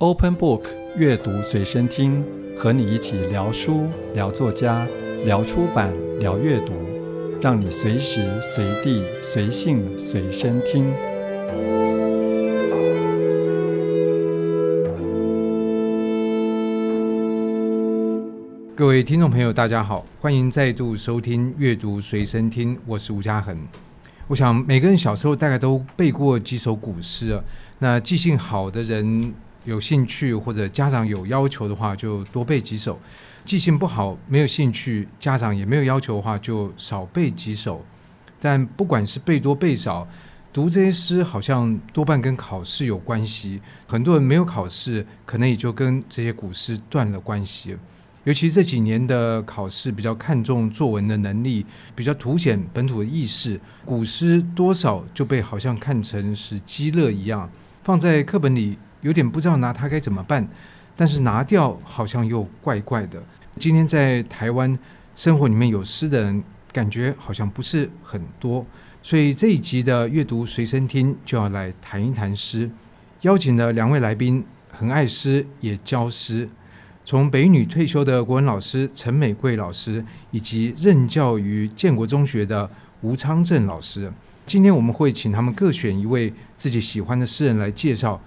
Open Book 阅读随身听，和你一起聊书、聊作家、聊出版、聊阅读，让你随时随地随性随身听。各位听众朋友，大家好，欢迎再度收听阅读随身听，我是吴家恒。我想每个人小时候大概都背过几首古诗啊，那记性好的人有兴趣或者家长有要求的话，就多背几首；记性不好没有兴趣，家长也没有要求的话，就少背几首。但不管是背多背少，读这些诗好像多半跟考试有关系。很多人没有考试，可能也就跟这些古诗断了关系。尤其这几年的考试比较看重作文的能力，比较凸显本土的意识，古诗多少就被好像看成是积乐一样，放在课本里有点不知道拿它该怎么办，但是拿掉好像又怪怪的。今天在台湾生活里面有诗的人，感觉好像不是很多，所以这一集的阅读随身听就要来谈一谈诗，邀请了两位来宾，很爱诗也教诗。从北女退休的国文老师陈美桂老师，以及任教于建国中学的吴昌政老师，今天我们会请他们各选一位自己喜欢的诗人来介绍。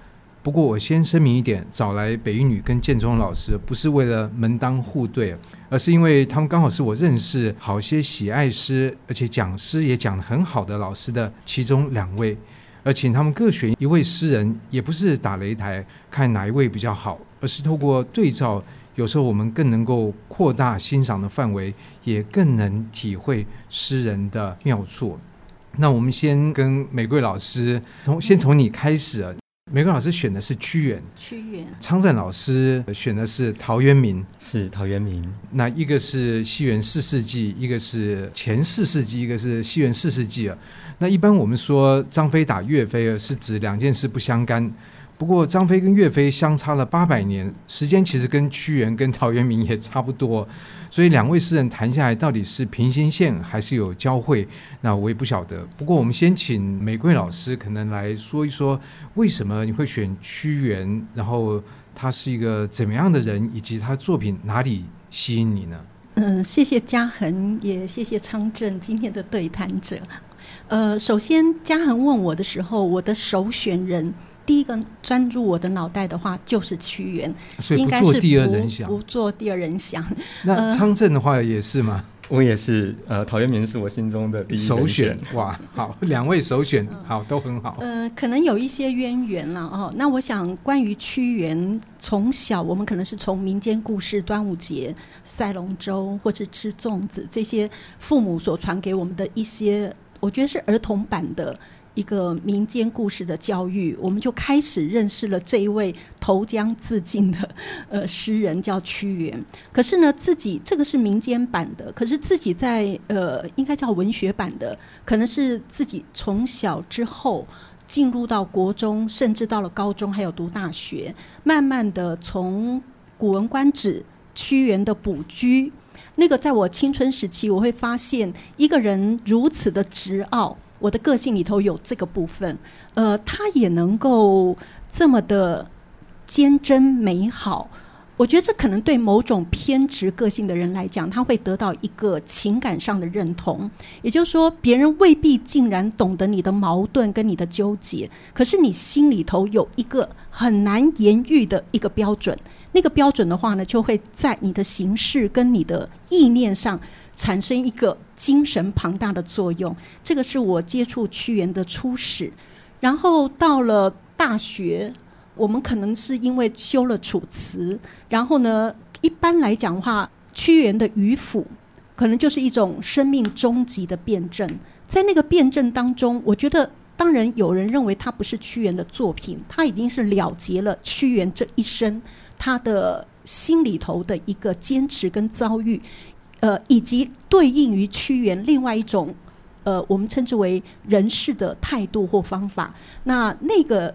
不过我先声明一点，找来北一女跟建中老师，不是为了门当户对，而是因为他们刚好是我认识好些喜爱诗，而且讲诗也讲得很好的老师的其中两位。而请他们各选一位诗人，也不是打擂台看哪一位比较好，而是透过对照，有时候我们更能够扩大欣赏的范围，也更能体会诗人的妙处。那我们先跟玫瑰老师从先从你开始。美桂老师选的是屈原，屈原。昌盛老师选的是陶渊明，是陶渊明。那一个是西元四世纪，一个是前四世纪，一个是西元四世纪啊。那一般我们说张飞打岳飞是指两件事不相干。不过张飞跟岳飞相差了八百年，时间其实跟屈原跟陶渊明也差不多。所以两位诗人谈下来，到底是平行线还是有交汇？那我也不晓得。不过我们先请玫瑰老师可能来说一说，为什么你会选屈原？然后他是一个怎么样的人，以及他作品哪里吸引你呢？嗯，谢谢嘉恒，也谢谢昌正今天的对谈者。呃，首先，嘉恒问我的时候，我的首选人第一个钻入我的脑袋的话就是屈原，所以不做第二人想，不做第二人想。那昌正的话也是吗？我也是，呃，陶渊明是我心中的第一首选。哇，好，两位首选，好，都很好。呃，可能有一些渊源了哦。那我想，关于屈原，从小我们可能是从民间故事，端午节赛龙舟或者吃粽子这些父母所传给我们的一些。我觉得是儿童版的一个民间故事的教育，我们就开始认识了这一位投江自尽的呃诗人，叫屈原。可是呢，自己这个是民间版的，可是自己在呃应该叫文学版的，可能是自己从小之后进入到国中，甚至到了高中，还有读大学，慢慢的从《古文观止》屈原的《卜居》。那个在我青春时期，我会发现一个人如此的执拗，我的个性里头有这个部分，呃，他也能够这么的坚贞美好。我觉得这可能对某种偏执个性的人来讲，他会得到一个情感上的认同。也就是说，别人未必竟然懂得你的矛盾跟你的纠结，可是你心里头有一个很难言喻的一个标准。那个标准的话呢，就会在你的形式跟你的意念上产生一个精神庞大的作用。这个是我接触屈原的初始，然后到了大学，我们可能是因为修了《楚辞》，然后呢，一般来讲的话，屈原的渔父可能就是一种生命终极的辩证。在那个辩证当中，我觉得，当然有人认为他不是屈原的作品，他已经是了结了屈原这一生。他的心里头的一个坚持跟遭遇，呃，以及对应于屈原另外一种，呃，我们称之为人世的态度或方法。那那个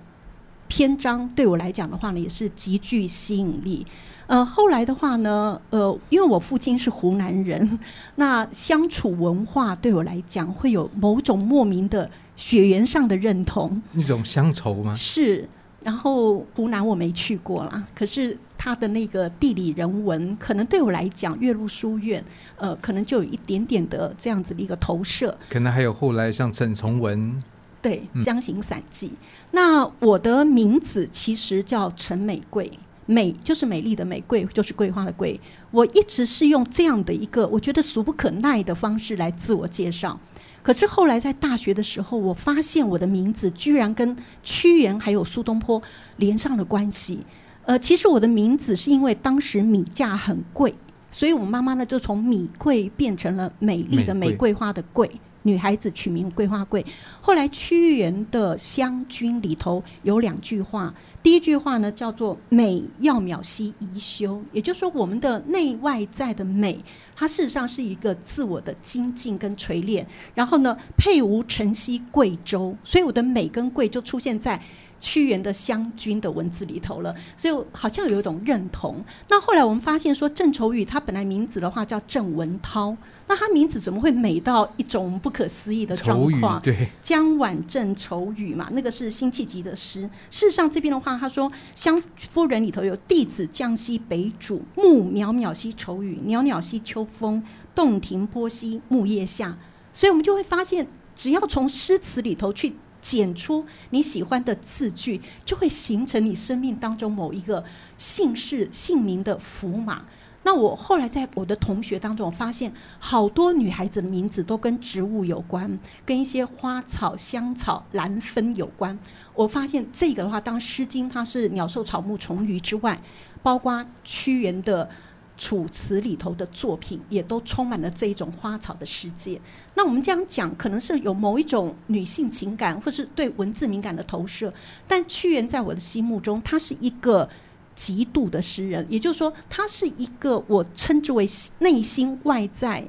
篇章对我来讲的话呢，也是极具吸引力。呃，后来的话呢，呃，因为我父亲是湖南人，那相处文化对我来讲会有某种莫名的血缘上的认同。一种乡愁吗？是。然后湖南我没去过啦，可是它的那个地理人文，可能对我来讲，岳麓书院，呃，可能就有一点点的这样子的一个投射。可能还有后来像沈从文，对《江行散记》嗯。那我的名字其实叫陈美桂，美就是美丽的美，桂就是桂花的桂。我一直是用这样的一个我觉得俗不可耐的方式来自我介绍。可是后来在大学的时候，我发现我的名字居然跟屈原还有苏东坡连上了关系。呃，其实我的名字是因为当时米价很贵，所以我妈妈呢就从米贵变成了美丽的玫瑰花的桂。女孩子取名桂花桂。后来屈原的《湘君》里头有两句话，第一句话呢叫做“美要渺兮宜修”，也就是说我们的内外在的美，它事实上是一个自我的精进跟锤炼。然后呢，配无晨曦贵州，所以我的美跟贵就出现在。屈原的《湘君》的文字里头了，所以好像有一种认同。那后来我们发现说，郑愁予他本来名字的话叫郑文涛，那他名字怎么会美到一种不可思议的状况？对，江晚郑愁予嘛，那个是辛弃疾的诗。事实上这边的话，他说《湘夫人》里头有“弟子降西北渚，暮渺渺兮愁予，袅袅兮秋风，洞庭波兮木叶下”。所以我们就会发现，只要从诗词里头去。剪出你喜欢的字句，就会形成你生命当中某一个姓氏、姓名的符码。那我后来在我的同学当中，我发现好多女孩子名字都跟植物有关，跟一些花草、香草、兰芬有关。我发现这个的话，当《诗经》它是鸟兽草木虫鱼之外，包括屈原的。楚辞里头的作品也都充满了这一种花草的世界。那我们这样讲，可能是有某一种女性情感，或是对文字敏感的投射。但屈原在我的心目中，他是一个极度的诗人，也就是说，他是一个我称之为内心外在，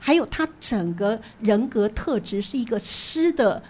还有他整个人格特质是一个诗的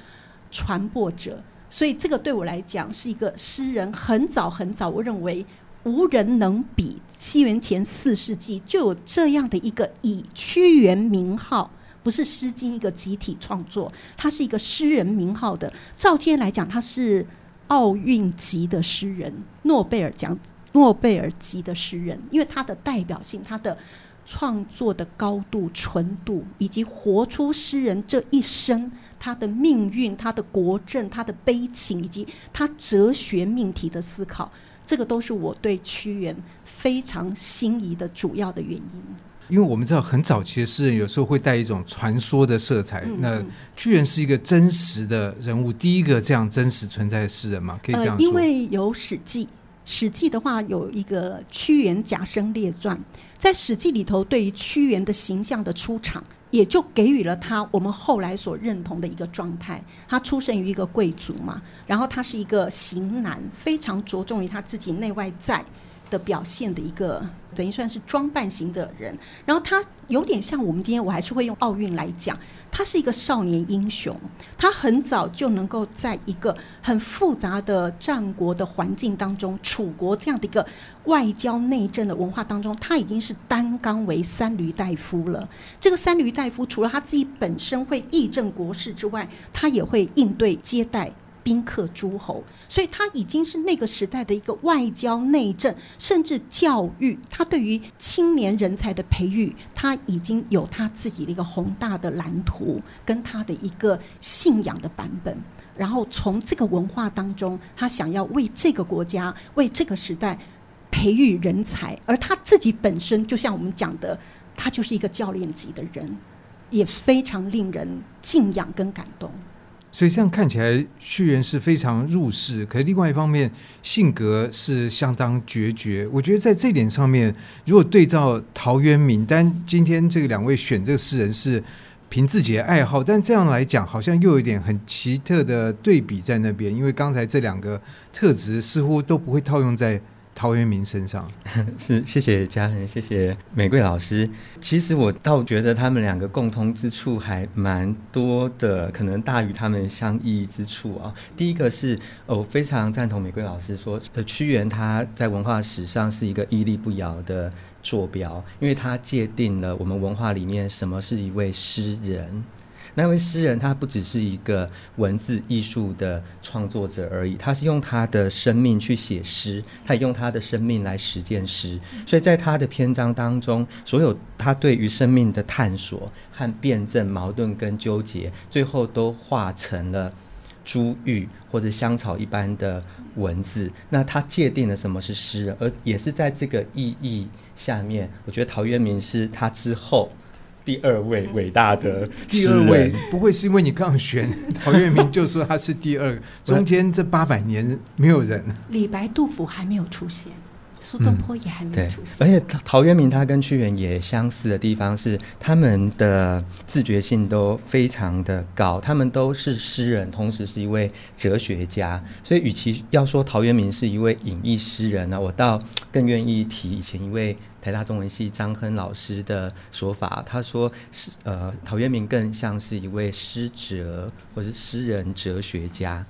传播者。所以，这个对我来讲是一个诗人。很早很早，我认为。无人能比，西元前四世纪就有这样的一个以屈原名号，不是《诗经》一个集体创作，他是一个诗人名号的。照今天来讲，他是奥运级的诗人，诺贝尔奖、诺贝尔级的诗人，因为他的代表性，他的创作的高度、纯度，以及活出诗人这一生他的命运、他的国政、他的悲情，以及他哲学命题的思考。这个都是我对屈原非常心仪的主要的原因。因为我们知道，很早期的诗人有时候会带一种传说的色彩。嗯、那屈原是一个真实的人物，第一个这样真实存在的诗人嘛？可以这样说。呃、因为有《史记》，《史记》的话有一个《屈原贾生列传》，在《史记》里头，对于屈原的形象的出场。也就给予了他我们后来所认同的一个状态。他出生于一个贵族嘛，然后他是一个型男，非常着重于他自己内外在的表现的一个。等于算是装扮型的人，然后他有点像我们今天，我还是会用奥运来讲，他是一个少年英雄，他很早就能够在一个很复杂的战国的环境当中，楚国这样的一个外交内政的文化当中，他已经是担纲为三閭大夫了。这个三閭大夫除了他自己本身会议政国事之外，他也会应对接待。宾客诸侯，所以他已经是那个时代的一个外交内政，甚至教育。他对于青年人才的培育，他已经有他自己的一个宏大的蓝图，跟他的一个信仰的版本。然后从这个文化当中，他想要为这个国家、为这个时代培育人才，而他自己本身就像我们讲的，他就是一个教练级的人，也非常令人敬仰跟感动。所以这样看起来，屈原是非常入世，可是另外一方面，性格是相当决绝。我觉得在这点上面，如果对照陶渊明，但今天这个两位选这个诗人是凭自己的爱好，但这样来讲，好像又有一点很奇特的对比在那边，因为刚才这两个特质似乎都不会套用在。陶渊明身上 是，谢谢嘉恒，谢谢玫瑰老师。其实我倒觉得他们两个共通之处还蛮多的，可能大于他们相异之处啊。第一个是，我非常赞同玫瑰老师说，呃，屈原他在文化史上是一个屹立不摇的坐标，因为他界定了我们文化里面什么是一位诗人。那位诗人他不只是一个文字艺术的创作者而已，他是用他的生命去写诗，他也用他的生命来实践诗。所以在他的篇章当中，所有他对于生命的探索和辩证、矛盾跟纠结，最后都化成了珠玉或者香草一般的文字。那他界定了什么是诗人，而也是在这个意义下面，我觉得陶渊明是他之后。第二位伟大的第二位，不会是因为你刚选 陶渊明就说他是第二，中间这八百年没有人，李白、杜甫还没有出现。苏东坡也还没出现，嗯，而且陶渊明他跟屈原也相似的地方是，他们的自觉性都非常的高，他们都是诗人，同时是一位哲学家。所以，与其要说陶渊明是一位隐逸诗人呢，我倒更愿意提以前一位台大中文系张亨老师的说法，他说是呃，陶渊明更像是一位诗哲或是诗人哲学家。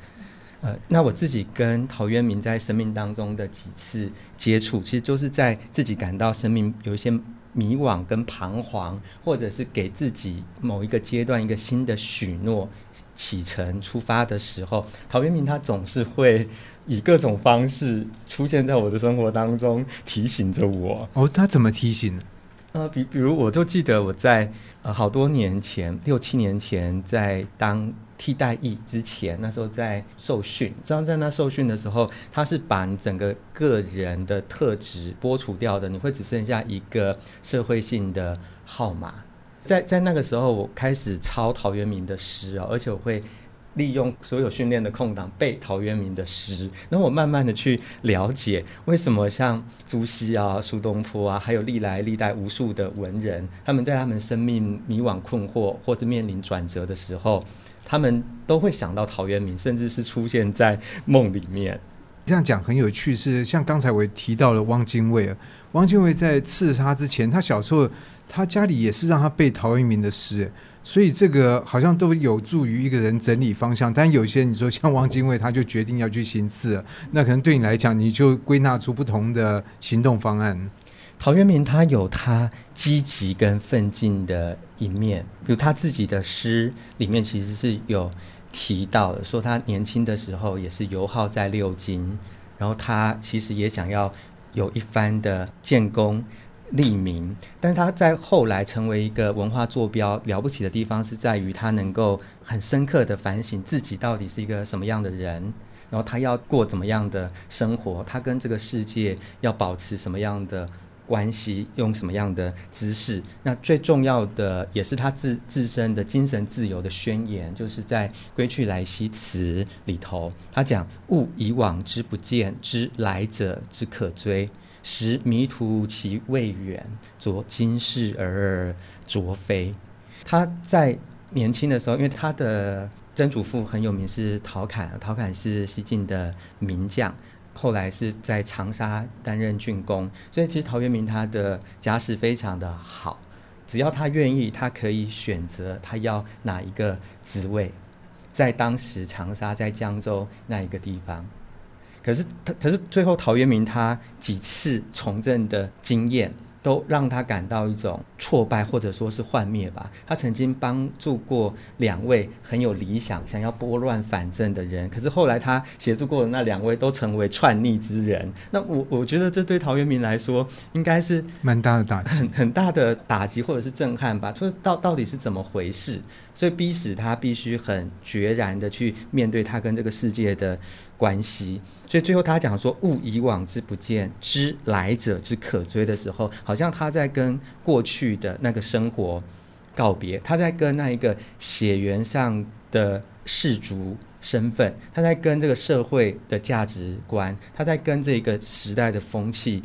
呃，那我自己跟陶渊明在生命当中的几次接触，其实就是在自己感到生命有一些迷惘跟彷徨，或者是给自己某一个阶段一个新的许诺启程出发的时候，陶渊明他总是会以各种方式出现在我的生活当中，提醒着我。哦，他怎么提醒呢？呃，比比如，我就记得我在呃好多年前，六七年前，在当替代役之前，那时候在受训。知道在那受训的时候，他是把你整个个人的特质剥除掉的，你会只剩下一个社会性的号码。在在那个时候，我开始抄陶渊明的诗啊，而且我会。利用所有训练的空档背陶渊明的诗，然后我慢慢的去了解为什么像朱熹啊、苏东坡啊，还有历来历代无数的文人，他们在他们生命迷惘困惑或者面临转折的时候，他们都会想到陶渊明，甚至是出现在梦里面。这样讲很有趣，是像刚才我提到了汪精卫啊，汪精卫在刺杀之前，他小时候他家里也是让他背陶渊明的诗。所以这个好像都有助于一个人整理方向，但有些你说像汪精卫，他就决定要去行刺，那可能对你来讲，你就归纳出不同的行动方案。陶渊明他有他积极跟奋进的一面，比如他自己的诗里面其实是有提到的，说他年轻的时候也是游好在六经，然后他其实也想要有一番的建功。立名，但他在后来成为一个文化坐标了不起的地方，是在于他能够很深刻的反省自己到底是一个什么样的人，然后他要过怎么样的生活，他跟这个世界要保持什么样的关系，用什么样的姿势。那最重要的也是他自自身的精神自由的宣言，就是在《归去来兮辞》里头，他讲：“物以往之不见，知来者之可追。”时迷途其未远，昨今是而昨非。他在年轻的时候，因为他的曾祖父很有名，是陶侃。陶侃是西晋的名将，后来是在长沙担任郡公，所以其实陶渊明他的家世非常的好。只要他愿意，他可以选择他要哪一个职位，在当时长沙在江州那一个地方。可是他，可是最后陶渊明他几次从政的经验，都让他感到一种挫败，或者说是幻灭吧。他曾经帮助过两位很有理想、想要拨乱反正的人，可是后来他协助过的那两位都成为篡逆之人。那我我觉得这对陶渊明来说，应该是蛮大的打击，很很大的打击或者是震撼吧。说到到底是怎么回事？所以逼使他必须很决然的去面对他跟这个世界的关系，所以最后他讲说“物以往之不见，知来者之可追”的时候，好像他在跟过去的那个生活告别，他在跟那一个血缘上的氏族身份，他在跟这个社会的价值观，他在跟这个时代的风气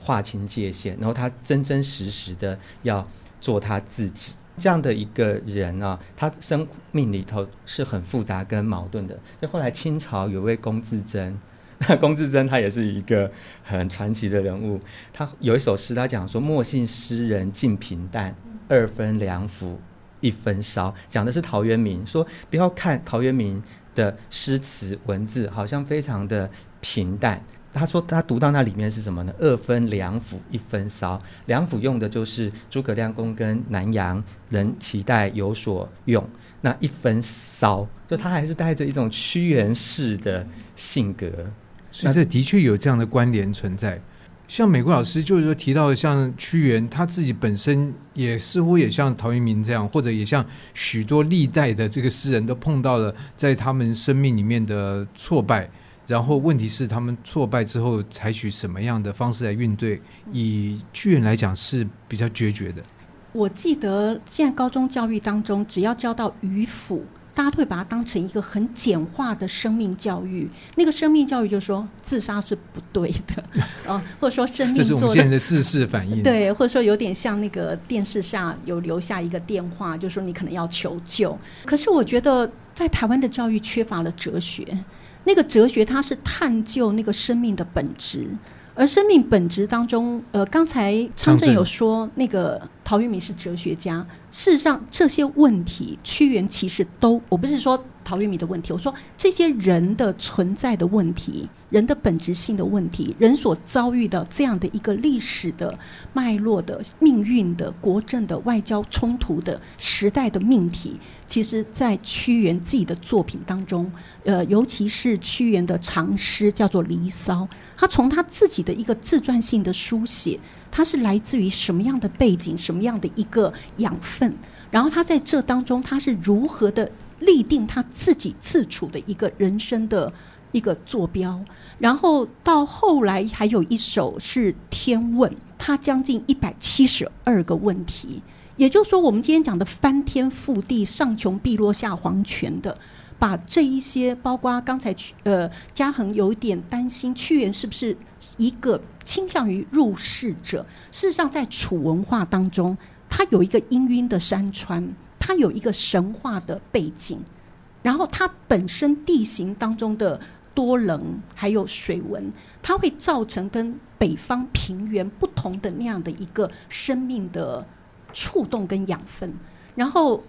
划清界限，然后他真真实实的要做他自己。这样的一个人啊，他生命里头是很复杂跟矛盾的。就后来清朝有位龚自珍，那 龚自珍他也是一个很传奇的人物。他有一首诗，他讲说：“莫信诗人尽平淡，二分良辅一分骚。”讲的是陶渊明，说不要看陶渊明的诗词文字好像非常的平淡。他说他读到那里面是什么呢？二分两府，一分骚。两府用的就是诸葛亮公跟南阳人期待有所用。那一分骚，就他还是带着一种屈原式的性格。所以这的确有这样的关联存在。像美国老师就是说提到，像屈原他自己本身也似乎也像陶渊明这样，或者也像许多历代的这个诗人都碰到了在他们生命里面的挫败，然后问题是他们挫败之后采取什么样的方式来应对？以巨人来讲是比较决绝的。我记得现在高中教育当中，只要教到迂腐。大家都会把它当成一个很简化的生命教育，那个生命教育就是说自杀是不对的啊，或者说生命做的，这是我们现在的自视反应，对，或者说有点像那个电视上有留下一个电话，就是说你可能要求救。可是我觉得在台湾的教育缺乏了哲学，那个哲学它是探究那个生命的本质。而生命本质当中，呃，刚才昌正有说那个陶渊明是哲学家。事实上，这些问题屈原其实都，我不是说陶渊明的问题，我说这些人的存在的问题。人的本质性的问题，人所遭遇的这样的一个历史的脉络的命运的国政的外交冲突的时代的命题，其实，在屈原自己的作品当中，呃，尤其是屈原的长诗叫做《离骚》，他从他自己的一个自传性的书写，他是来自于什么样的背景，什么样的一个养分，然后他在这当中，他是如何的立定他自己自处的一个人生的。一个坐标，然后到后来还有一首是《天问》，他将近一百七十二个问题，也就是说，我们今天讲的翻天覆地、上穷碧落下黄泉的，把这一些，包括刚才呃嘉恒有一点担心，屈原是不是一个倾向于入世者？事实上，在楚文化当中，它有一个氤氲的山川，它有一个神话的背景，然后它本身地形当中的。多棱，还有水文，它会造成跟北方平原不同的那样的一个生命的触动跟养分。然后，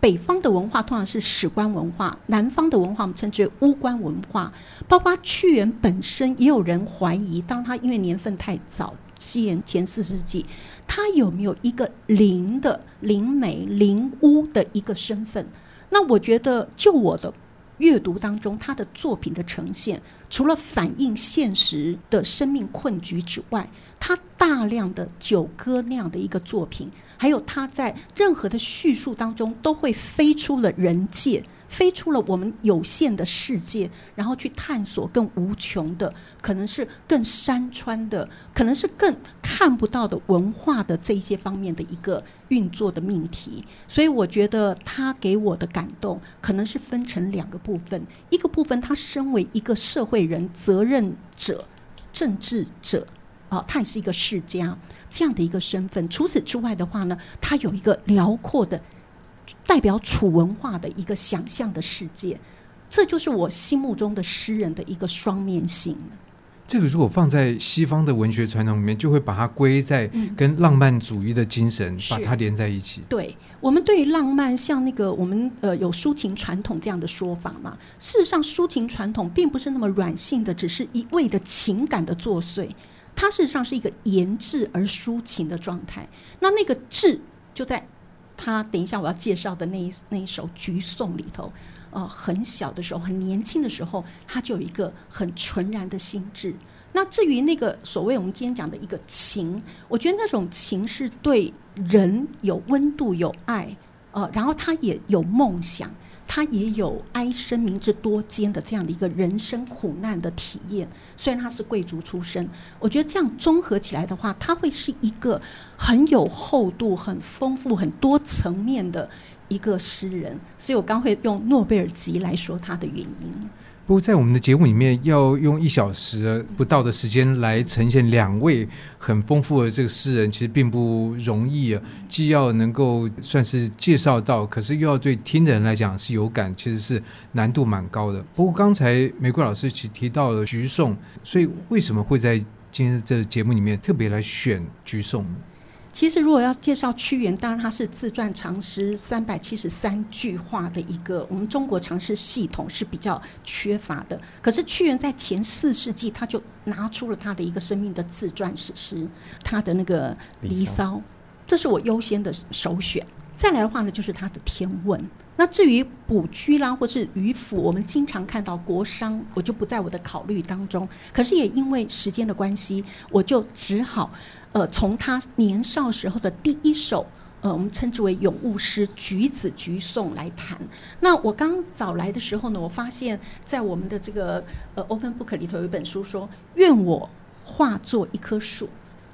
北方的文化通常是史官文化，南方的文化我们称之为巫官文化。包括屈原本身，也有人怀疑，当他因为年份太早，西元前四世纪，他有没有一个灵的灵媒、灵巫的一个身份？那我觉得，就我的。阅读当中，他的作品的呈现，除了反映现实的生命困局之外，他大量的九歌那样的一个作品，还有他在任何的叙述当中，都会飞出了人界。飞出了我们有限的世界，然后去探索更无穷的，可能是更山川的，可能是更看不到的文化的这一些方面的一个运作的命题。所以我觉得他给我的感动，可能是分成两个部分。一个部分，他身为一个社会人、责任者、政治者，啊，他也是一个世家这样的一个身份。除此之外的话呢，他有一个辽阔的。代表楚文化的一个想象的世界，这就是我心目中的诗人的一个双面性。这个如果放在西方的文学传统里面，就会把它归在跟浪漫主义的精神，嗯、把它连在一起。对，我们对于浪漫，像那个我们呃有抒情传统这样的说法嘛。事实上，抒情传统并不是那么软性的，只是一味的情感的作祟，它事实上是一个言志而抒情的状态。那那个志就在。他等一下我要介绍的那一那一首《菊颂》里头，呃，很小的时候，很年轻的时候，他就有一个很纯然的心智。那至于那个所谓我们今天讲的一个情，我觉得那种情是对人有温度、有爱，呃，然后他也有梦想。他也有哀生民之多艰的这样的一个人生苦难的体验，虽然他是贵族出身，我觉得这样综合起来的话，他会是一个很有厚度、很丰富、很多层面的一个诗人，所以我刚会用诺贝尔级来说他的原因。不过，在我们的节目里面，要用一小时不到的时间来呈现两位很丰富的这个诗人，其实并不容易啊。既要能够算是介绍到，可是又要对听的人来讲是有感，其实是难度蛮高的。不过，刚才玫瑰老师其提到了《橘颂》，所以为什么会在今天这节目里面特别来选《橘颂》？其实如果要介绍屈原，当然他是自传长诗三百七十三句话的一个，我们中国长诗系统是比较缺乏的。可是屈原在前四世纪，他就拿出了他的一个生命的自传史诗，他的那个《离骚》，这是我优先的首选。再来的话呢，就是他的《天问》。那至于卜居啦，或是渔父，我们经常看到国殤，我就不在我的考虑当中。可是也因为时间的关系，我就只好，呃，从他年少时候的第一首，呃，我们称之为咏物诗《橘子橘颂》来谈。那我刚找来的时候呢，我发现，在我们的这个呃 Open Book 里头有一本书说，愿我化作一棵树。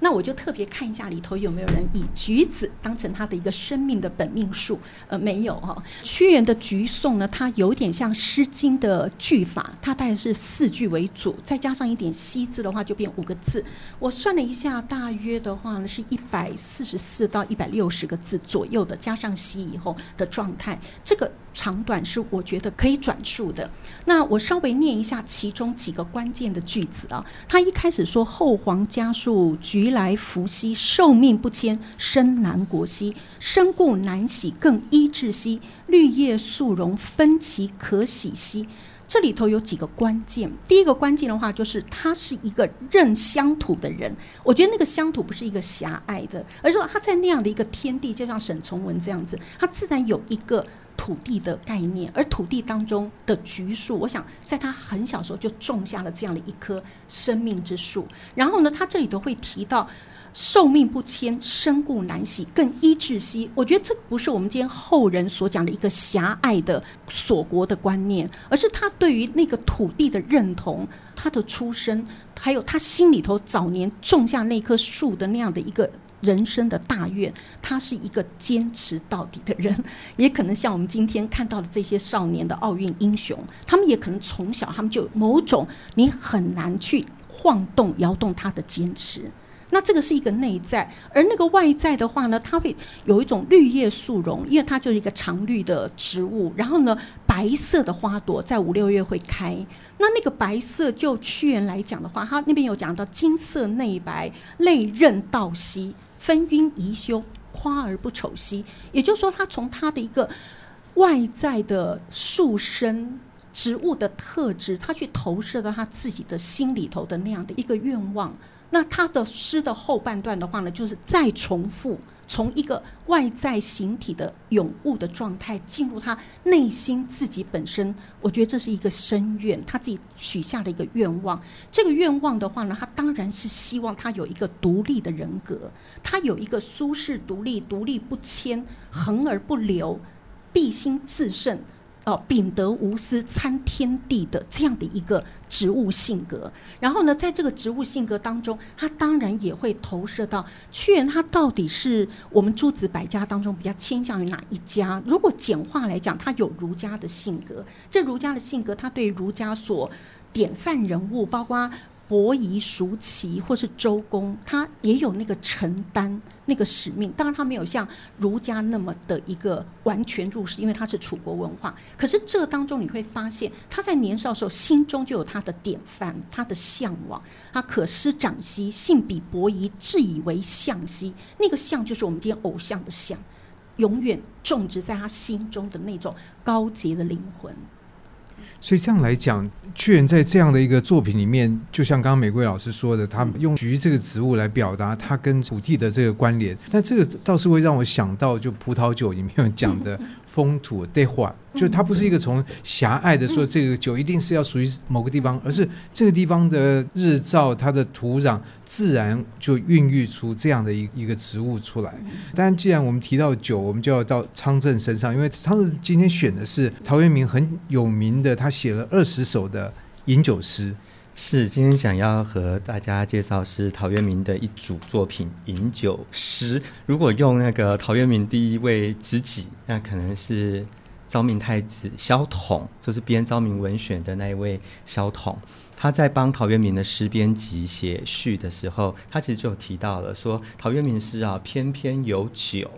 那我就特别看一下里头有没有人以橘子当成他的一个生命的本命树，呃，没有哈、屈原的橘颂呢，它有点像《诗经》的句法，它大概是四句为主，再加上一点西字的话，就变五个字。我算了一下，大约的话呢，是一百四十四到一百六十个字左右的，加上西以后的状态，这个。长短是我觉得可以转述的。那我稍微念一下其中几个关键的句子啊。他一开始说：“后皇嘉树，橘来弗兮，寿命不迁，生南国兮，身故难洗，更衣滞兮，绿叶素容，分其可喜兮。”这里头有几个关键。第一个关键的话，就是他是一个认乡土的人。我觉得那个乡土不是一个狭隘的，而是说他在那样的一个天地，就像沈从文这样子，他自然有一个。土地的概念，而土地当中的橘树，我想在他很小时候就种下了这样的一棵生命之树。然后呢，他这里头会提到“寿命不迁，身故难洗，更衣滞兮”。我觉得这个不是我们今天后人所讲的一个狭隘的锁国的观念，而是他对于那个土地的认同，他的出身，还有他心里头早年种下那棵树的那样的一个。人生的大愿，他是一个坚持到底的人，也可能像我们今天看到的这些少年的奥运英雄，他们也可能从小他们就某种你很难去晃动摇动他的坚持。那这个是一个内在，而那个外在的话呢，它会有一种绿叶素容，因为它就是一个常绿的植物。然后呢，白色的花朵在五六月会开。那那个白色，就屈原来讲的话，他那边有讲到金色内白，类刃道兮。分晕宜修，夸而不丑兮。也就是说，他从他的一个外在的树身植物的特质，他去投射到他自己的心里头的那样的一个愿望。那他的诗的后半段的话呢，就是再重复。从一个外在形体的咏物的状态进入他内心自己本身，我觉得这是一个深愿，他自己许下的一个愿望。这个愿望的话呢，他当然是希望他有一个独立的人格，他有一个苏轼独立、独立不迁、恒而不流、必心自胜。哦，秉德无私、参天地的这样的一个植物性格，然后呢，在这个植物性格当中，他当然也会投射到屈原，他到底是我们诸子百家当中比较倾向于哪一家？如果简化来讲，他有儒家的性格，这儒家的性格，他对儒家所典范人物，包括。伯夷、叔齐或是周公，他也有那个承担那个使命。当然，他没有像儒家那么的一个完全入世，因为他是楚国文化。可是这当中你会发现，他在年少时候心中就有他的典范，他的向往。他可师长兮，性比伯夷，自以为相兮。那个相就是我们今天偶像的相，永远种植在他心中的那种高洁的灵魂。所以这样来讲，居然在这样的一个作品里面，就像刚刚玫瑰老师说的，他用菊这个植物来表达他跟土地的这个关联。那这个倒是会让我想到，就葡萄酒里面讲的。风土对话，就它不是一个从狭隘的说这个酒一定是要属于某个地方，而是这个地方的日照、它的土壤，自然就孕育出这样的一一个植物出来。当然，既然我们提到酒，我们就要到昌正身上，因为昌正今天选的是陶渊明很有名的，他写了二十首的饮酒诗。是，今天想要和大家介绍是陶渊明的一组作品《饮酒诗》。如果用那个陶渊明第一位知己，那可能是昭明太子萧统，就是编《昭明文选》的那一位萧统。他在帮陶渊明的诗编辑写序的时候，他其实就有提到了说，陶渊明诗啊，偏偏有酒，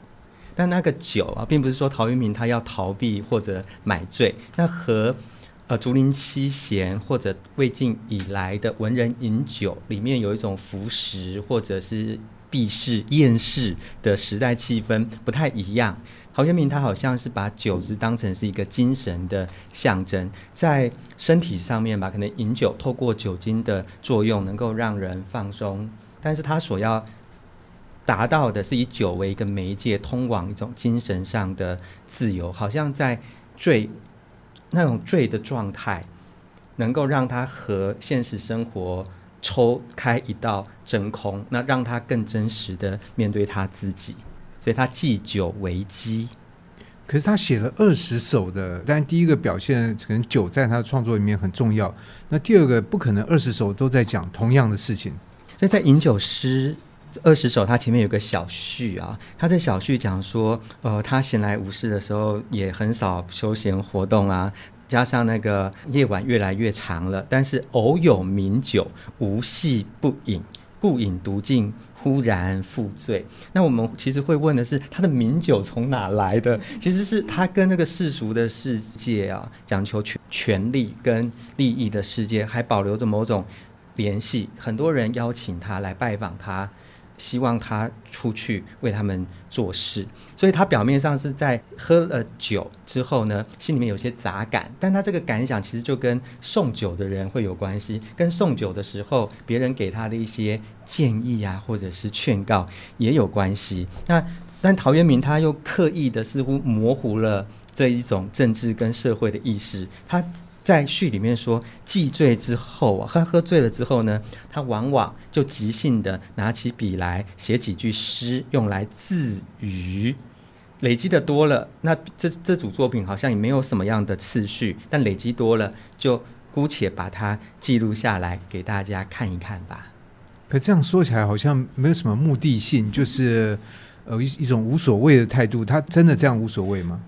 但那个酒啊，并不是说陶渊明他要逃避或者买醉，那和。呃，竹林七贤或者魏晋以来的文人饮酒，里面有一种服食或者是避世厌世的时代气氛不太一样。陶渊明他好像是把酒是当成是一个精神的象征，在身体上面吧，可能饮酒透过酒精的作用能够让人放松，但是他所要达到的是以酒为一个媒介，通往一种精神上的自由，好像在醉那种醉的状态，能够让他和现实生活抽开一道真空，那让他更真实的面对他自己。所以他寄酒为基，可是他写了二十首的，但第一个表现可能酒在他的创作里面很重要。那第二个不可能二十首都在讲同样的事情。所以在饮酒诗二十首，他前面有个小序啊，他的小序讲说，呃，他闲来无事的时候也很少休闲活动啊，加上那个夜晚越来越长了，但是偶有名酒，无戏不饮，故饮独尽。忽然复醉，那我们其实会问的是，他的名酒从哪来的？其实是他跟那个世俗的世界啊，讲求权权力跟利益的世界，还保留着某种联系。很多人邀请他来拜访他。希望他出去为他们做事，所以他表面上是在喝了酒之后呢，心里面有些杂感，但他这个感想其实就跟送酒的人会有关系，跟送酒的时候别人给他的一些建议啊，或者是劝告也有关系。那但陶渊明他又刻意的似乎模糊了这一种政治跟社会的意识，他。在序里面说，既醉之后啊，他喝醉了之后呢，他往往就即兴的拿起笔来写几句诗，用来自娱。累积的多了，那这这组作品好像也没有什么样的次序，但累积多了，就姑且把它记录下来给大家看一看吧。可这样说起来，好像没有什么目的性，就是呃一一种无所谓的态度。他真的这样无所谓吗？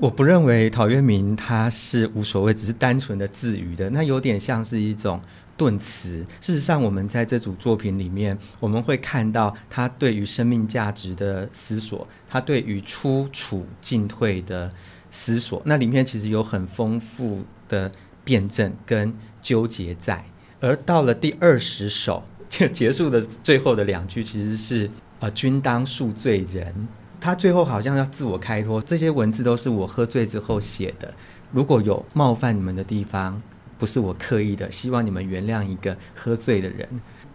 我不认为陶渊明他是无所谓，只是单纯的自娱的，那有点像是一种顿词。事实上，我们在这组作品里面，我们会看到他对于生命价值的思索，他对于出处进退的思索，那里面其实有很丰富的辩证跟纠结在。而到了第二十首就结束的最后的两句，其实是“呃，君当恕罪人”。他最后好像要自我开脱，这些文字都是我喝醉之后写的。如果有冒犯你们的地方，不是我刻意的，希望你们原谅一个喝醉的人。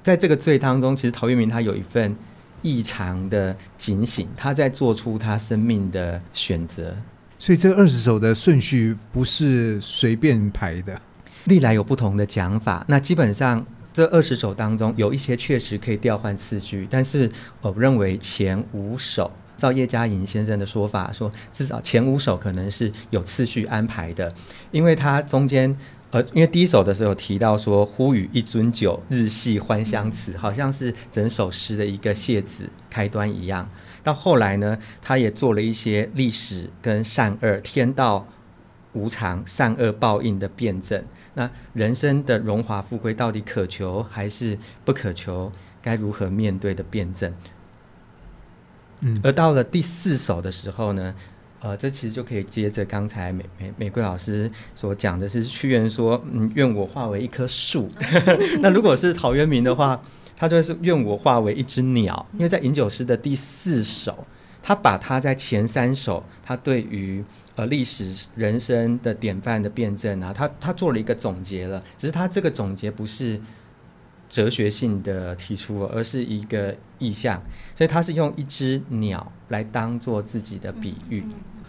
在这个醉当中，其实陶渊明他有一份异常的警醒，他在做出他生命的选择。所以这二十首的顺序不是随便排的，历来有不同的讲法。那基本上这二十首当中，有一些确实可以调换次序，但是我认为前五首。照叶嘉莹先生的说法，说至少前五首可能是有次序安排的，因为他中间，呃，因为第一首的时候提到说“忽与一樽酒，日系欢相辞”，好像是整首诗的一个谢子开端一样。到后来呢，他也做了一些历史跟善恶、天道无常、善恶报应的辩证。那人生的荣华富贵到底可求还是不可求？该如何面对的辩证？而到了第四首的时候呢，呃，这其实就可以接着刚才玫玫玫瑰老师所讲的是屈原说：“嗯，愿我化为一棵树。”那如果是陶渊明的话，他就是愿我化为一只鸟。因为在饮酒诗的第四首，他把他在前三首他对于呃历史人生的典范的辩证啊，他他做了一个总结了。只是他这个总结不是。哲学性的提出，而是一个意象，所以他是用一只鸟来当做自己的比喻。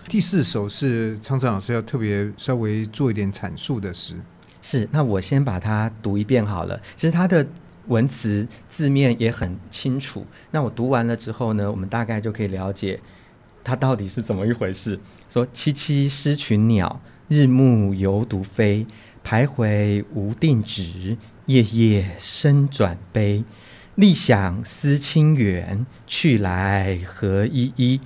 第四首是昌政老师要特别稍微做一点阐述的诗，是，那我先把它读一遍好了。其实它的文词字面也很清楚，那我读完了之后呢，我们大概就可以了解它到底是怎么一回事。说：萋萋失群鸟，日暮犹独飞，徘徊无定止。夜夜深转悲，历响思亲远，去来何依依。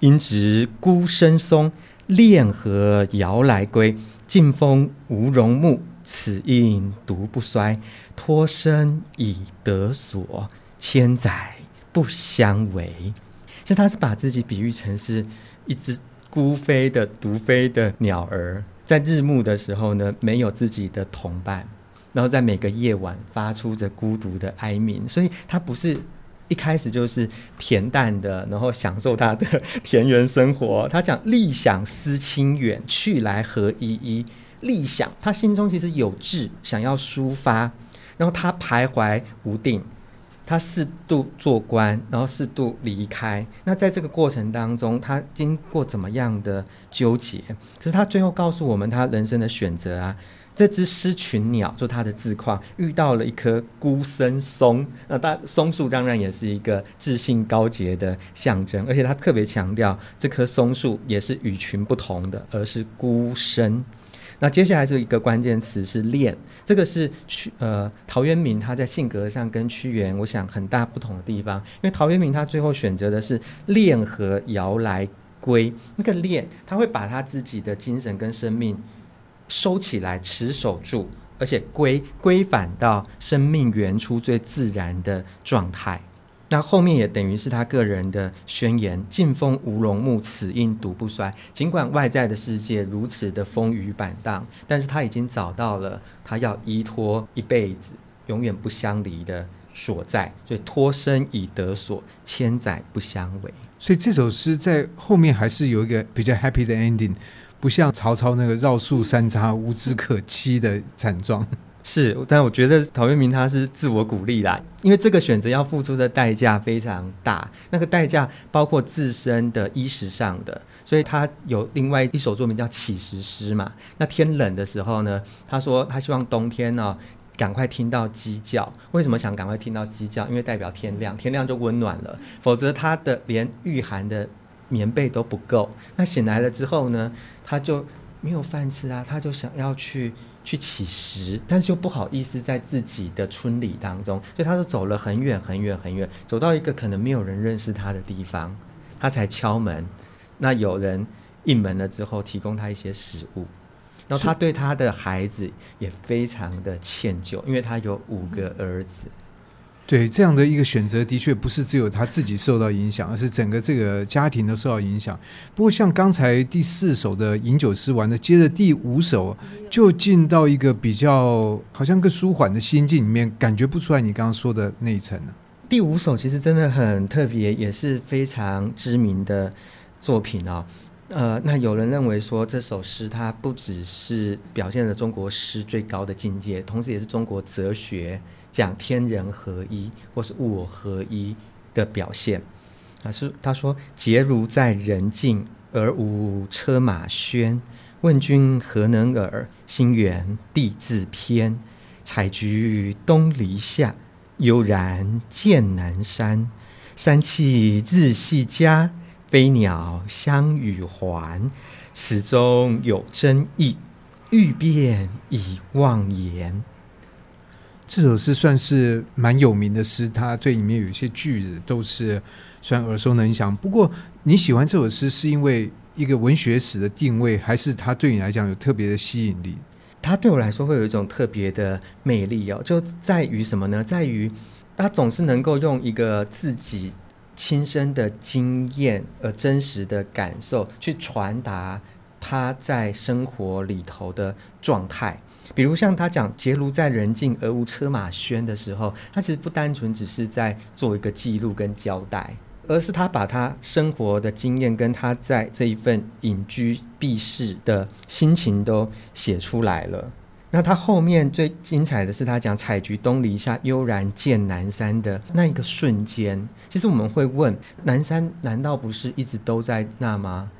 应值孤身松，恋何遥来归？尽风无容目，此应独不衰。托生以得所，千载不相违。其实他是把自己比喻成是一只孤飞的独飞的鸟儿，在日暮的时候呢，没有自己的同伴。然后在每个夜晚发出着孤独的哀鸣，所以他不是一开始就是恬淡的，然后享受他的田园生活。他讲“立想思亲远，去来何依依”。立想，他心中其实有志，想要抒发，然后他徘徊无定，他四度做官，然后四度离开。那在这个过程当中，他经过怎么样的纠结？可是他最后告诉我们，他人生的选择啊。这只失群鸟，就它的自况，遇到了一棵孤生松。那大松树当然也是一个志性高洁的象征，而且它特别强调，这棵松树也是与群不同的，而是孤身。那接下来这一个关键词是恋，这个是屈呃陶渊明他在性格上跟屈原，我想很大不同的地方，因为陶渊明他最后选择的是恋和遥来归，那个恋他会把他自己的精神跟生命。收起来，持守住，而且归归返到生命原初最自然的状态。那后面也等于是他个人的宣言：“晋风无容木，此应独不衰。”尽管外在的世界如此的风雨板荡，但是他已经找到了他要依托一辈子、永远不相离的所在。所以托生以得所，千载不相违。所以这首诗在后面还是有一个比较 happy 的 ending。不像曹操那个绕树三匝无枝可栖的惨状，是，但我觉得陶渊明他是自我鼓励啦，因为这个选择要付出的代价非常大，那个代价包括自身的衣食上的，所以他有另外一首作品叫乞食诗嘛。那天冷的时候呢，他说他希望冬天呢、哦、赶快听到鸡叫，为什么想赶快听到鸡叫？因为代表天亮，天亮就温暖了，否则他的连御寒的。棉被都不够，那醒来了之后呢，他就没有饭吃啊，他就想要去去乞食，但是又不好意思在自己的村里当中，所以他就走了很远很远很远，走到一个可能没有人认识他的地方，他才敲门，那有人应门了之后，提供他一些食物，然后他对他的孩子也非常的歉疚，因为他有五个儿子。对，这样的一个选择，的确不是只有他自己受到影响，而是整个这个家庭都受到影响。不过，像刚才第四首的饮酒诗完了，接着第五首就进到一个比较好像更舒缓的心境里面，感觉不出来你刚刚说的那一层。第五首其实真的很特别，也是非常知名的作品哦。呃，那有人认为说这首诗它不只是表现了中国诗最高的境界，同时也是中国哲学。讲天人合一或是物我合一的表现，啊是他说：“结庐在人境，而无车马喧。问君何能尔？心猿地自偏。采菊东篱下，悠然见南山。山气日夕佳，飞鸟相与还。此中有真意，欲辨已忘言。”这首诗算是蛮有名的诗，它对里面有一些句子都是算耳熟能详。不过你喜欢这首诗，是因为一个文学史的定位，还是它对你来讲有特别的吸引力？它对我来说会有一种特别的魅力哦，就在于什么呢？在于它总是能够用一个自己亲身的经验、而真实的感受去传达他在生活里头的状态。比如像他讲“结庐在人境，而无车马喧”的时候，他其实不单纯只是在做一个记录跟交代，而是他把他生活的经验跟他在这一份隐居避世的心情都写出来了。那他后面最精彩的是他讲“采菊东篱下，悠然见南山”的那一个瞬间。其实我们会问：南山难道不是一直都在那吗？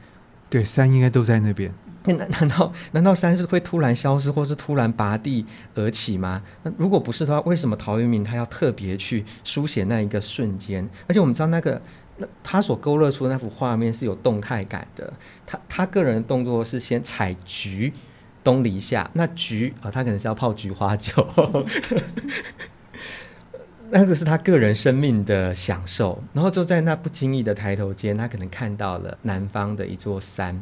对，山应该都在那边。难 难道难道山是会突然消失，或是突然拔地而起吗？那如果不是的话，为什么陶渊明他要特别去书写那一个瞬间？而且我们知道那个那他所勾勒出的那幅画面是有动态感的。他他个人的动作是先采菊东篱下，那菊啊、他可能是要泡菊花酒，那个是他个人生命的享受。然后就在那不经意的抬头间，他可能看到了南方的一座山。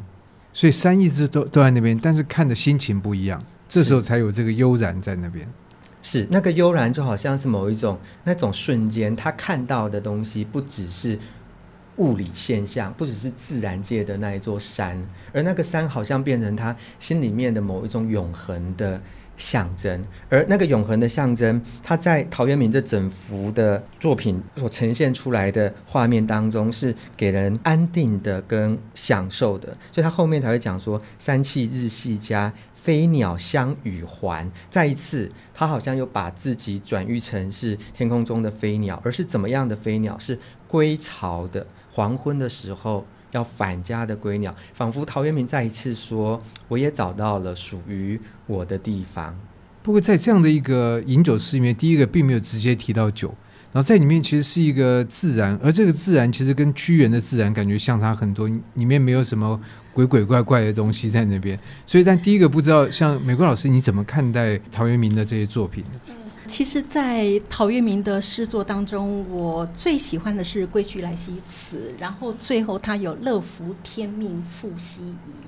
所以山一直都都在那边，但是看的心情不一样，这时候才有这个悠然在那边。是那个悠然，就好像是某一种那种瞬间，他看到的东西不只是物理现象，不只是自然界的那一座山，而那个山好像变成他心里面的某一种永恒的象征，而那个永恒的象征，它在陶渊明这整幅的作品所呈现出来的画面当中，是给人安定的跟享受的，所以他后面才会讲说“三气日夕佳，飞鸟相与还”。再一次，他好像又把自己转喻成是天空中的飞鸟，而是怎么样的飞鸟？是归巢的，黄昏的时候。要返家的归鸟，仿佛陶渊明再一次说：“我也找到了属于我的地方。”不过，在这样的一个饮酒诗里面，第一个并没有直接提到酒，然后在里面其实是一个自然，而这个自然其实跟屈原的自然感觉相差很多，里面没有什么鬼鬼怪怪的东西在那边。所以，但第一个不知道，像美国老师，你怎么看待陶渊明的这些作品呢？其实，在陶渊明的诗作当中，我最喜欢的是《归去来兮辞》，然后最后他有“乐夫天命复奚疑”。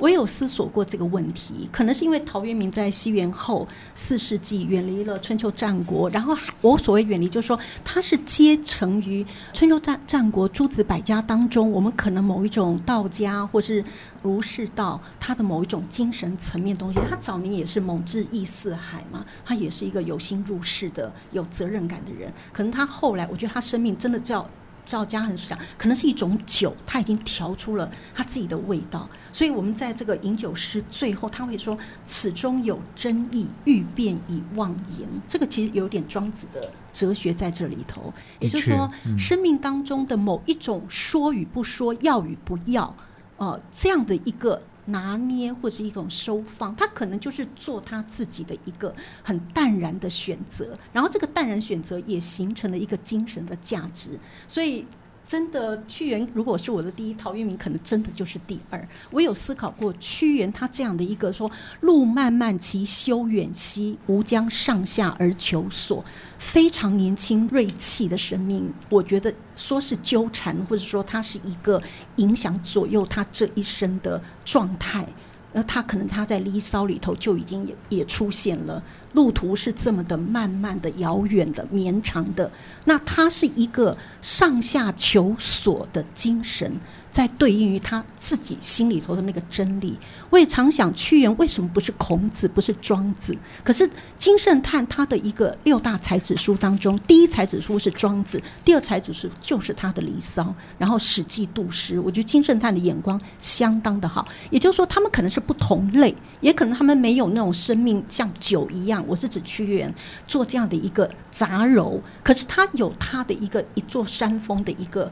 我有思索过这个问题，可能是因为陶渊明在西元后四世纪远离了春秋战国，然后我所谓远离，就是说他是接承于春秋战战国诸子百家当中，我们可能某一种道家或是儒释道他的某一种精神层面东西。他早年也是猛志毅四海嘛，他也是一个有心入世的、有责任感的人。可能他后来，我觉得他生命真的叫。赵嘉恒讲，可能是一种酒，他已经调出了他自己的味道。所以，我们在这个饮酒诗最后，他会说：“此中有真意，欲辨已忘言。”这个其实有点庄子的哲学在这里头。也就是说，嗯、生命当中的某一种说与不说，要与不要，呃，这样的一个。拿捏或是一种收放，他可能就是做他自己的一个很淡然的选择，然后这个淡然选择也形成了一个精神的价值，所以。真的，屈原如果是我的第一，陶渊明可能真的就是第二。我有思考过屈原他这样的一个说：“路漫漫其修远兮，吾将上下而求索。”非常年轻锐气的生命，我觉得说是纠缠，或者说他是一个影响左右他这一生的状态。那他可能他在《离骚》里头就已经也也出现了。路途是这么的慢慢的、遥远的、绵长的，那他是一个上下求索的精神。在对应于他自己心里头的那个真理，我也常想屈原为什么不是孔子，不是庄子？可是金圣叹他的一个六大才子书当中，第一才子书是庄子，第二才子书就是他的《离骚》，然后《史记》杜诗。我觉得金圣叹的眼光相当的好，也就是说，他们可能是不同类，也可能他们没有那种生命像酒一样。我是指屈原做这样的一个杂糅，可是他有他的一个一座山峰的一个。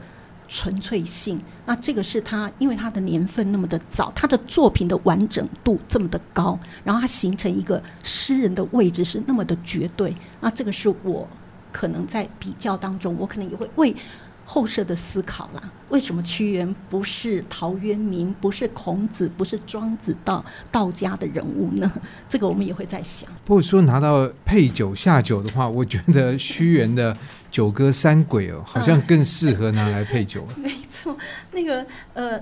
纯粹性，那这个是他，因为他的年份那么的早，他的作品的完整度这么的高，然后他形成一个诗人的位置是那么的绝对，那这个是我可能在比较当中，我可能也会为。后设的思考啦，为什么屈原不是陶渊明，不是孔子，不是庄子道道家的人物呢？这个我们也会在想。不过说拿到配酒下酒的话，我觉得屈原的《九歌三鬼》哦，好像更适合拿来配酒。没错，那个呃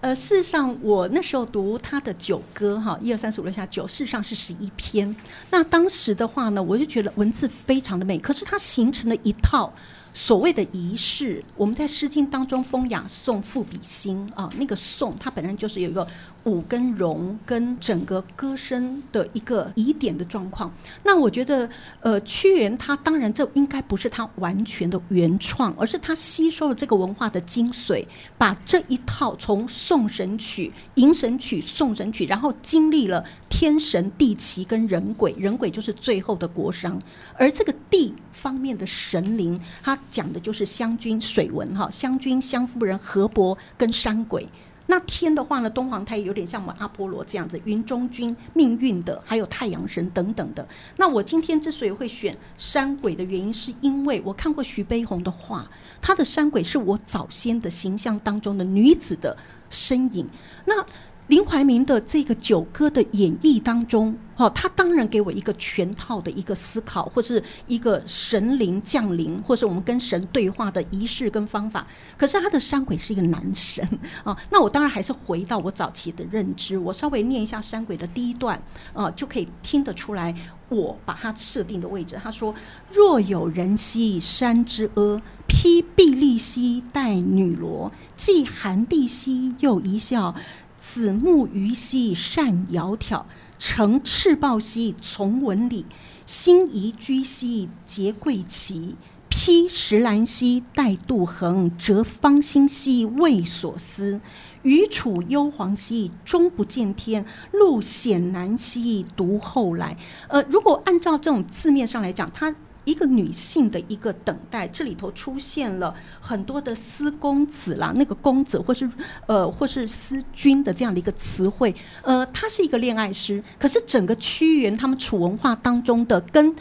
呃，事实上我那时候读他的《九歌》哈，一二三四五六下九，事实上是十一篇。那当时的话呢，我就觉得文字非常的美，可是它形成了一套。所谓的仪式，我们在《诗经》当中，风雅颂赋比兴啊，那个颂它本身就是有一个舞跟容跟整个歌声的一个疑点的状况。那我觉得，呃，屈原他当然这应该不是他完全的原创，而是他吸收了这个文化的精髓，把这一套从颂神曲、迎神曲、颂神曲，然后经历了天神、地奇跟人鬼，人鬼就是最后的国殇，而这个地方面的神灵，他。讲的就是湘君水文哈，湘君、湘夫人、河伯跟山鬼。那天的话呢，东皇太有点像我们阿波罗这样子，云中君命运的，还有太阳神等等的。那我今天之所以会选山鬼的原因，是因为我看过徐悲鸿的画，他的山鬼是我早先的形象当中的女子的身影。那林怀民的这个九歌的演绎当中，哈，他当然给我一个全套的一个思考，或是一个神灵降临，或是我们跟神对话的仪式跟方法。可是他的山鬼是一个男神啊，那我当然还是回到我早期的认知，我稍微念一下山鬼的第一段，啊，就可以听得出来，我把它设定的位置。他说：“若有人兮山之阿，披薜荔兮带女萝，既含地兮又一笑。”子木鱼兮善窈窕，乘赤豹兮从文理，辛夷居兮结桂旗。披石兰兮带杜衡，折芳馨兮谓所思。余处幽篁兮终不见天，路险难兮独后来。呃，如果按照这种字面上来讲，它一个女性的一个等待，这里头出现了很多的思公子啦，那个公子或是呃或是思君的这样的一个词汇。呃，他是一个恋爱诗，可是整个屈原他们楚文化当中的跟。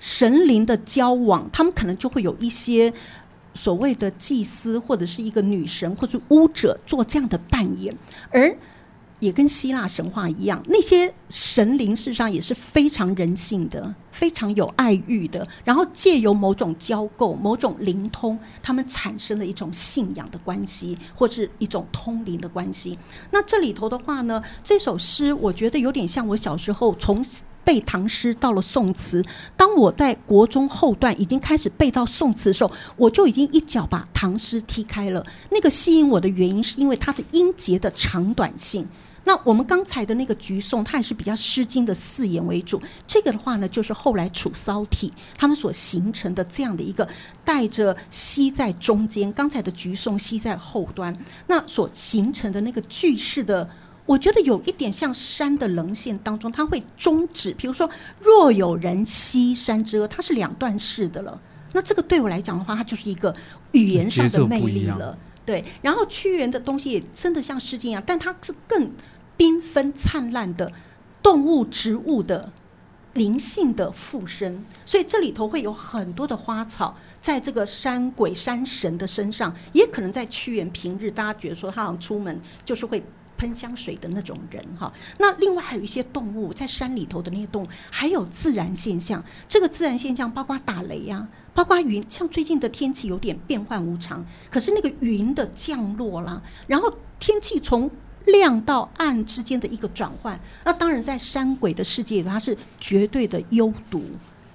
神灵的交往，他们可能就会有一些所谓的祭司，或者是一个女神，或者巫者做这样的扮演，而也跟希腊神话一样，那些神灵事实上也是非常人性的，非常有爱欲的，然后借由某种交媾、某种灵通，他们产生了一种信仰的关系，或是一种通灵的关系。那这里头的话呢，这首诗我觉得有点像我小时候从。背唐诗到了宋词，当我在国中后段已经开始背到宋词的时候，我就已经一脚把唐诗踢开了。那个吸引我的原因，是因为它的音节的长短性。那我们刚才的那个橘颂，它也是比较《诗经》的四言为主。这个的话呢，就是后来楚骚体他们所形成的这样的一个带着西在中间，刚才的橘颂西在后端，那所形成的那个句式的。我觉得有一点像山的棱线当中，它会终止。比如说，若有人兮山之阿，它是两段式的了。那这个对我来讲的话，它就是一个语言上的魅力了。对，然后屈原的东西也真的像诗经一样，但它是更缤纷灿烂的动物、植物的灵性的附身。所以这里头会有很多的花草，在这个山鬼、山神的身上，也可能在屈原平日，大家觉得说他好像出门就是会。喷香水的那种人哈，那另外还有一些动物在山里头的那些动物，还有自然现象。这个自然现象包括打雷呀、包括云，像最近的天气有点变幻无常，可是那个云的降落啦，然后天气从亮到暗之间的一个转换，那当然在山鬼的世界里，它是绝对的幽独。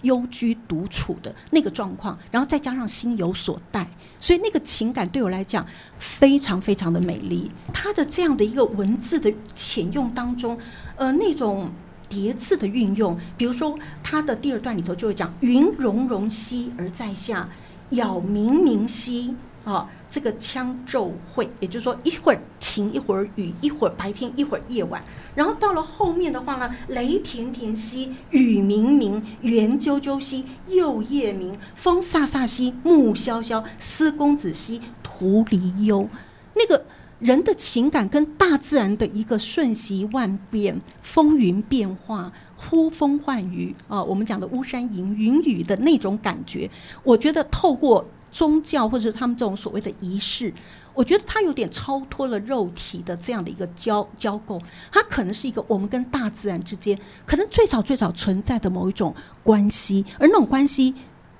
幽居独处的那个状况，然后再加上心有所待，所以那个情感对我来讲非常非常的美丽。它的这样的一个文字的浅用当中，呃，那种叠字的运用，比如说它的第二段里头就会讲“云溶溶兮而在下，杳冥冥兮”。啊，这个羌骤会，也就是说一会儿晴一会儿雨，一会儿白天一会儿夜晚，然后到了后面的话呢，雷田田兮雨冥冥，圆啾啾兮又夜明，风飒飒兮木萧萧，思公子兮徒离忧。那个人的情感跟大自然的一个瞬息万变、风云变化、呼风唤雨啊，我们讲的巫山云云雨的那种感觉，我觉得透过。宗教或者是他们这种所谓的仪式，我觉得它有点超脱了肉体的这样的一个交交构，它可能是一个我们跟大自然之间可能最早最早存在的某一种关系，而那种关系。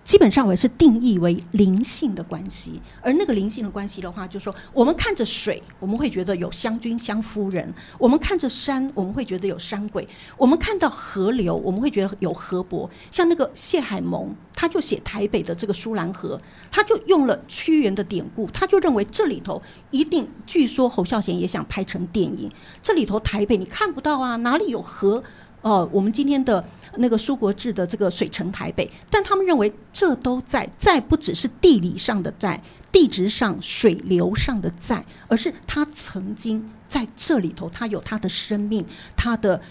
基本上我是定义为灵性的关系，而那个灵性的关系的话，就是说我们看着水，我们会觉得有湘君、湘夫人；我们看着山，我们会觉得有山鬼；我们看到河流，我们会觉得有河伯。像那个谢海盟，他就写台北的这个舒兰河，他就用了屈原的典故，他就认为这里头一定，据说侯孝贤也想拍成电影，这里头台北你看不到啊，哪里有河？哦、我们今天的。那个苏国治的这个水城台北，但他们认为这都在，在不只是地理上的在，地质上、水流上的在，而是他曾经在这里头，他有他的生命，他的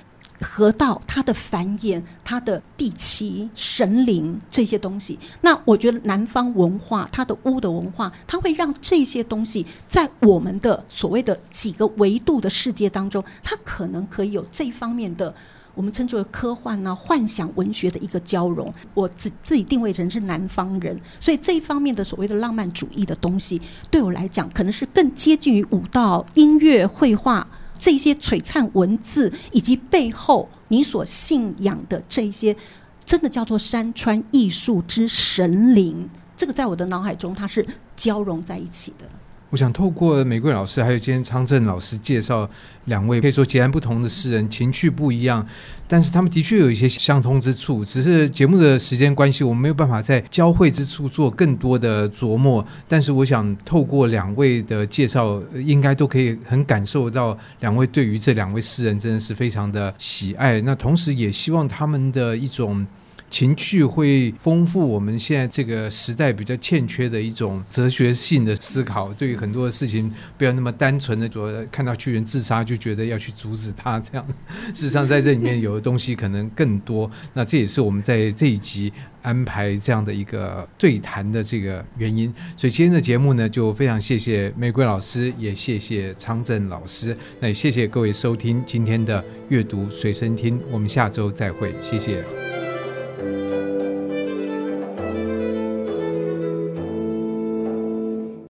河道，它的繁衍，它的地奇、神灵这些东西。那我觉得南方文化，它的巫的文化，它会让这些东西在我们的所谓的几个维度的世界当中，它可能可以有这方面的。我们称之为科幻呢、幻想文学的一个交融。我自自己定位成是南方人，所以这一方面的所谓的浪漫主义的东西，对我来讲可能是更接近于舞蹈、音乐、绘画这些璀璨文字，以及背后你所信仰的这些，真的叫做山川艺术之神灵。这个在我的脑海中，它是交融在一起的。我想透过玫瑰老师还有今天昌政老师介绍两位可以说截然不同的诗人，情趣不一样，但是他们的确有一些相通之处。只是节目的时间关系，我们没有办法在交汇之处做更多的琢磨。但是我想透过两位的介绍，应该都可以很感受到两位对于这两位诗人真的是非常的喜爱。那同时也希望他们的一种。情趣会丰富我们现在这个时代比较欠缺的一种哲学性的思考。对于很多的事情，不要那么单纯的说看到屈原自杀就觉得要去阻止他这样。事实上，在这里面有的东西可能更多。那这也是我们在这一集安排这样的一个对谈的这个原因。所以今天的节目呢，就非常谢谢玫瑰老师，也谢谢昌政老师。那也谢谢各位收听今天的阅读随身听。我们下周再会，谢谢。